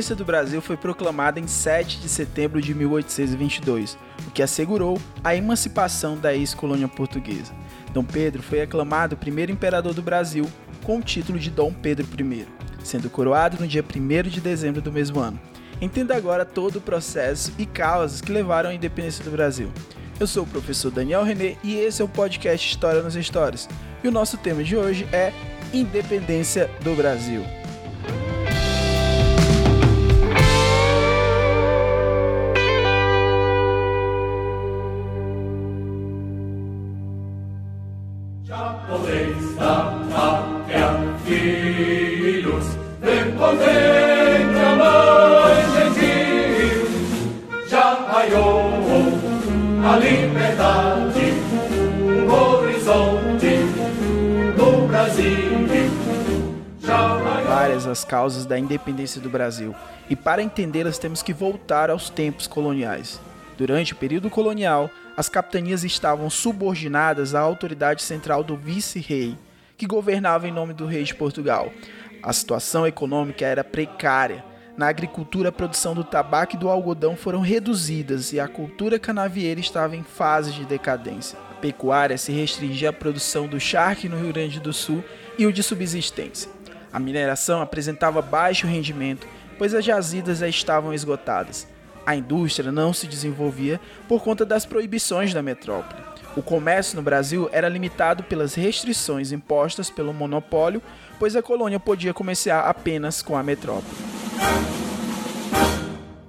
independência do Brasil foi proclamada em 7 de setembro de 1822, o que assegurou a emancipação da ex-colônia portuguesa. Dom Pedro foi aclamado primeiro imperador do Brasil com o título de Dom Pedro I, sendo coroado no dia 1 de dezembro do mesmo ano. Entenda agora todo o processo e causas que levaram à independência do Brasil. Eu sou o professor Daniel René e esse é o podcast História nos Histórias. E o nosso tema de hoje é Independência do Brasil. Várias as causas da independência do Brasil, e para entendê-las temos que voltar aos tempos coloniais. Durante o período colonial, as capitanias estavam subordinadas à autoridade central do vice-rei, que governava em nome do rei de Portugal. A situação econômica era precária, na agricultura, a produção do tabaco e do algodão foram reduzidas e a cultura canavieira estava em fase de decadência. A pecuária se restringia à produção do charque no Rio Grande do Sul e o de subsistência. A mineração apresentava baixo rendimento, pois as jazidas já estavam esgotadas. A indústria não se desenvolvia por conta das proibições da metrópole. O comércio no Brasil era limitado pelas restrições impostas pelo monopólio, pois a colônia podia comerciar apenas com a metrópole.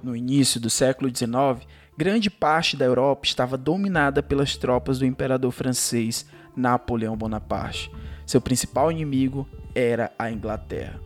No início do século XIX, grande parte da Europa estava dominada pelas tropas do imperador francês Napoleão Bonaparte. Seu principal inimigo era a Inglaterra.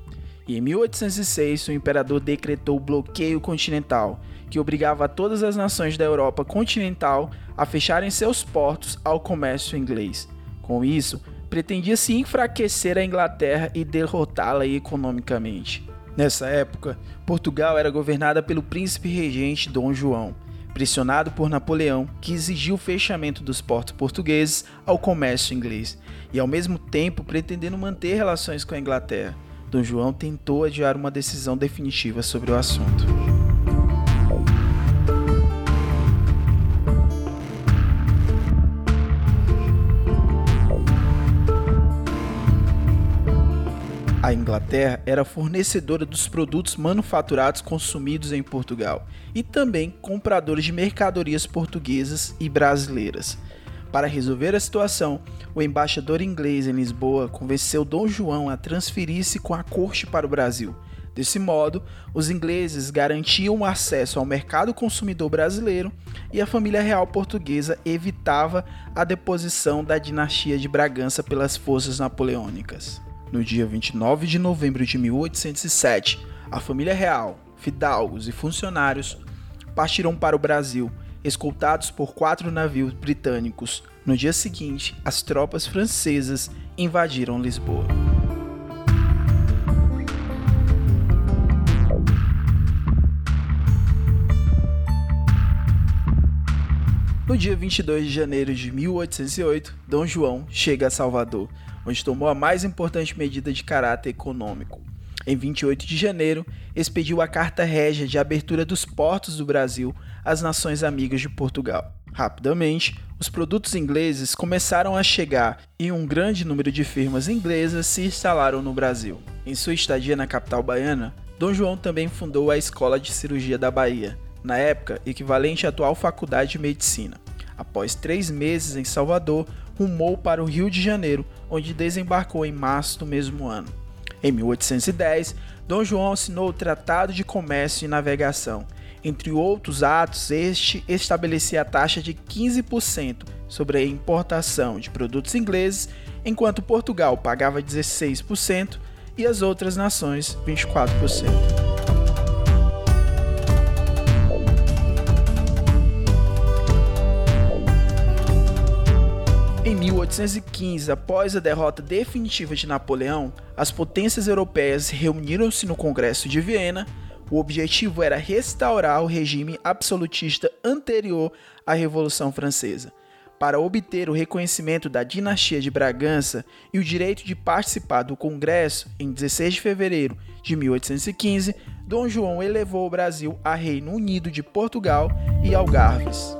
E em 1806, o imperador decretou o bloqueio continental, que obrigava todas as nações da Europa continental a fecharem seus portos ao comércio inglês. Com isso, pretendia-se enfraquecer a Inglaterra e derrotá-la economicamente. Nessa época, Portugal era governada pelo príncipe regente Dom João, pressionado por Napoleão, que exigiu o fechamento dos portos portugueses ao comércio inglês, e ao mesmo tempo pretendendo manter relações com a Inglaterra. Dom João tentou adiar uma decisão definitiva sobre o assunto. A Inglaterra era fornecedora dos produtos manufaturados consumidos em Portugal e também compradores de mercadorias portuguesas e brasileiras. Para resolver a situação, o embaixador inglês em Lisboa convenceu Dom João a transferir-se com a corte para o Brasil. Desse modo, os ingleses garantiam o acesso ao mercado consumidor brasileiro e a família real portuguesa evitava a deposição da dinastia de Bragança pelas forças napoleônicas. No dia 29 de novembro de 1807, a família real, fidalgos e funcionários partiram para o Brasil, escoltados por quatro navios britânicos. No dia seguinte, as tropas francesas invadiram Lisboa. No dia 22 de janeiro de 1808, Dom João chega a Salvador, onde tomou a mais importante medida de caráter econômico. Em 28 de janeiro, expediu a Carta Régia de abertura dos portos do Brasil às nações amigas de Portugal. Rapidamente, os produtos ingleses começaram a chegar e um grande número de firmas inglesas se instalaram no Brasil. Em sua estadia na capital baiana, Dom João também fundou a Escola de Cirurgia da Bahia, na época equivalente à atual Faculdade de Medicina. Após três meses em Salvador, rumou para o Rio de Janeiro, onde desembarcou em março do mesmo ano. Em 1810, Dom João assinou o Tratado de Comércio e Navegação. Entre outros atos, este estabelecia a taxa de 15% sobre a importação de produtos ingleses, enquanto Portugal pagava 16% e as outras nações 24%. 1815, após a derrota definitiva de Napoleão, as potências europeias reuniram-se no Congresso de Viena. O objetivo era restaurar o regime absolutista anterior à Revolução Francesa. Para obter o reconhecimento da dinastia de Bragança e o direito de participar do Congresso, em 16 de fevereiro de 1815, Dom João elevou o Brasil a Reino Unido de Portugal e Algarves.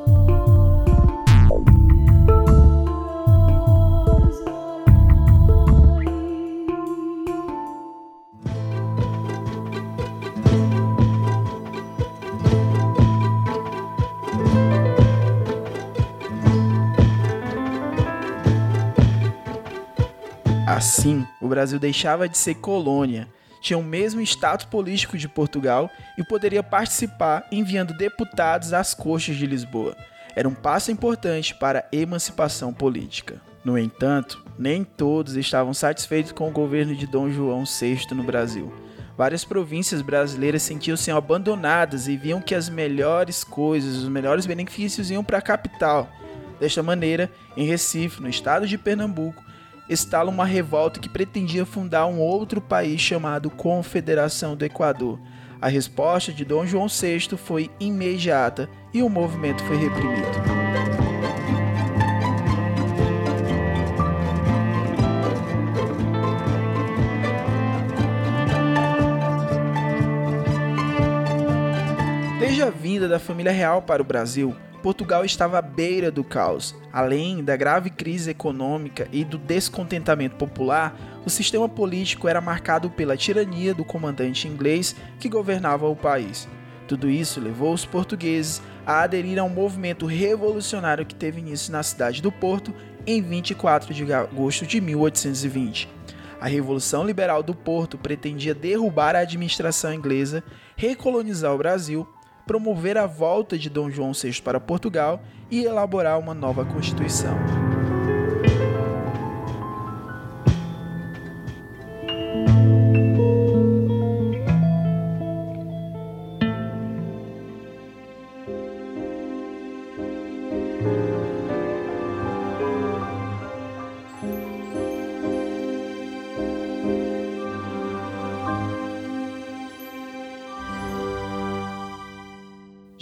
Assim, o Brasil deixava de ser colônia, tinha o mesmo status político de Portugal e poderia participar enviando deputados às cortes de Lisboa. Era um passo importante para a emancipação política. No entanto, nem todos estavam satisfeitos com o governo de Dom João VI no Brasil. Várias províncias brasileiras sentiam-se abandonadas e viam que as melhores coisas, os melhores benefícios iam para a capital. Desta maneira, em Recife, no estado de Pernambuco, estala uma revolta que pretendia fundar um outro país chamado Confederação do Equador. A resposta de Dom João VI foi imediata e o movimento foi reprimido. Desde a vinda da família real para o Brasil, Portugal estava à beira do caos. Além da grave crise econômica e do descontentamento popular, o sistema político era marcado pela tirania do comandante inglês que governava o país. Tudo isso levou os portugueses a aderir a um movimento revolucionário que teve início na cidade do Porto em 24 de agosto de 1820. A Revolução Liberal do Porto pretendia derrubar a administração inglesa, recolonizar o Brasil promover a volta de Dom João VI para Portugal e elaborar uma nova Constituição.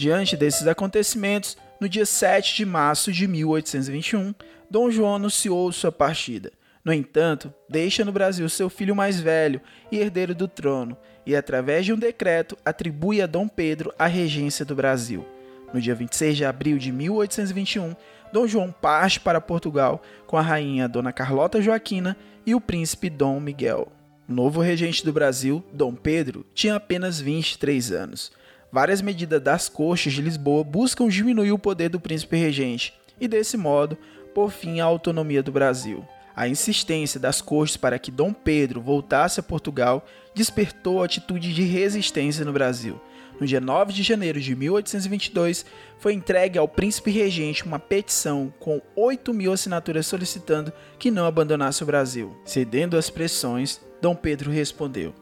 Diante desses acontecimentos, no dia 7 de março de 1821, Dom João anunciou sua partida. No entanto, deixa no Brasil seu filho mais velho e herdeiro do trono, e através de um decreto atribui a Dom Pedro a regência do Brasil. No dia 26 de abril de 1821, Dom João parte para Portugal com a rainha Dona Carlota Joaquina e o príncipe Dom Miguel. O novo regente do Brasil, Dom Pedro, tinha apenas 23 anos. Várias medidas das cortes de Lisboa buscam diminuir o poder do príncipe regente e, desse modo, por fim à autonomia do Brasil. A insistência das cortes para que Dom Pedro voltasse a Portugal despertou atitude de resistência no Brasil. No dia 9 de janeiro de 1822, foi entregue ao príncipe regente uma petição com 8 mil assinaturas solicitando que não abandonasse o Brasil. Cedendo às pressões, Dom Pedro respondeu: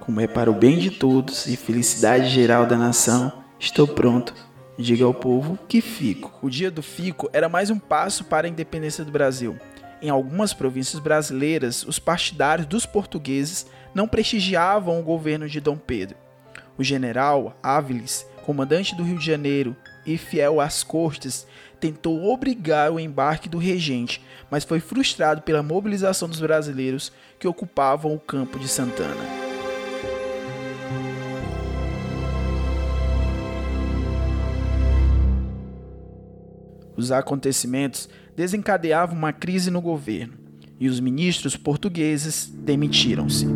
como é para o bem de todos e felicidade geral da nação, estou pronto. Diga ao povo que fico. O dia do fico era mais um passo para a independência do Brasil. Em algumas províncias brasileiras, os partidários dos portugueses não prestigiavam o governo de Dom Pedro. O general Áviles, comandante do Rio de Janeiro e fiel às cortes, tentou obrigar o embarque do regente, mas foi frustrado pela mobilização dos brasileiros que ocupavam o campo de Santana. Os acontecimentos desencadeavam uma crise no governo e os ministros portugueses demitiram-se.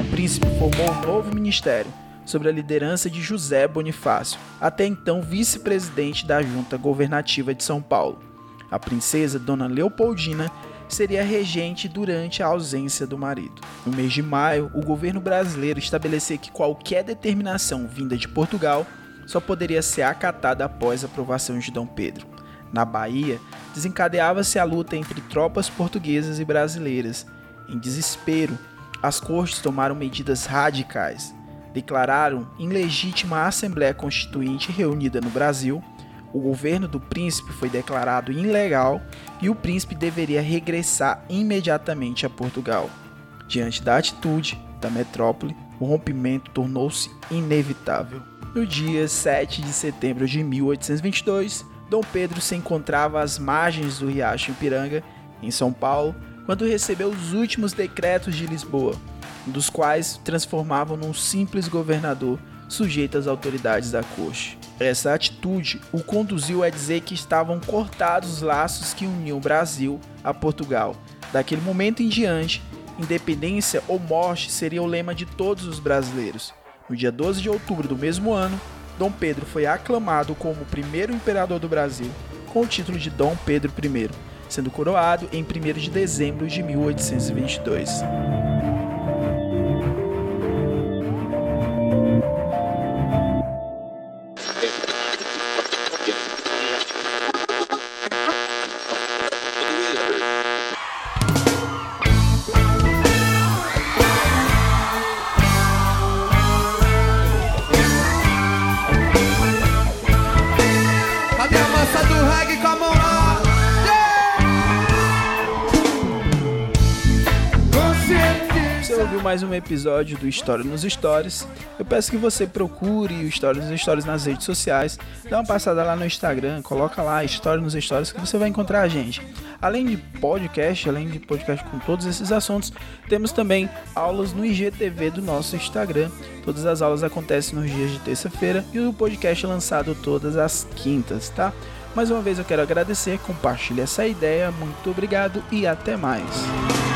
O príncipe formou um novo ministério sob a liderança de José Bonifácio, até então vice-presidente da Junta Governativa de São Paulo. A princesa Dona Leopoldina seria regente durante a ausência do marido. No mês de maio, o governo brasileiro estabeleceu que qualquer determinação vinda de Portugal só poderia ser acatada após a aprovação de Dom Pedro. Na Bahia, desencadeava-se a luta entre tropas portuguesas e brasileiras. Em desespero, as cortes tomaram medidas radicais. Declararam ilegítima a Assembleia Constituinte reunida no Brasil o governo do príncipe foi declarado ilegal e o príncipe deveria regressar imediatamente a Portugal. Diante da atitude da metrópole, o rompimento tornou-se inevitável. No dia 7 de setembro de 1822, Dom Pedro se encontrava às margens do Riacho Ipiranga, em São Paulo, quando recebeu os últimos decretos de Lisboa, um dos quais transformavam num simples governador sujeito às autoridades da corte. Essa atitude o conduziu a dizer que estavam cortados os laços que uniam o Brasil a Portugal. Daquele momento em diante, independência ou morte seria o lema de todos os brasileiros. No dia 12 de outubro do mesmo ano, Dom Pedro foi aclamado como o primeiro imperador do Brasil, com o título de Dom Pedro I, sendo coroado em 1 de dezembro de 1822. Ouviu mais um episódio do História nos Stories. Eu peço que você procure o História nos Stories nas redes sociais, dá uma passada lá no Instagram, coloca lá História nos Stories que você vai encontrar a gente. Além de podcast, além de podcast com todos esses assuntos, temos também aulas no IGTV do nosso Instagram. Todas as aulas acontecem nos dias de terça-feira e o podcast é lançado todas as quintas, tá? Mais uma vez eu quero agradecer, compartilhe essa ideia, muito obrigado e até mais.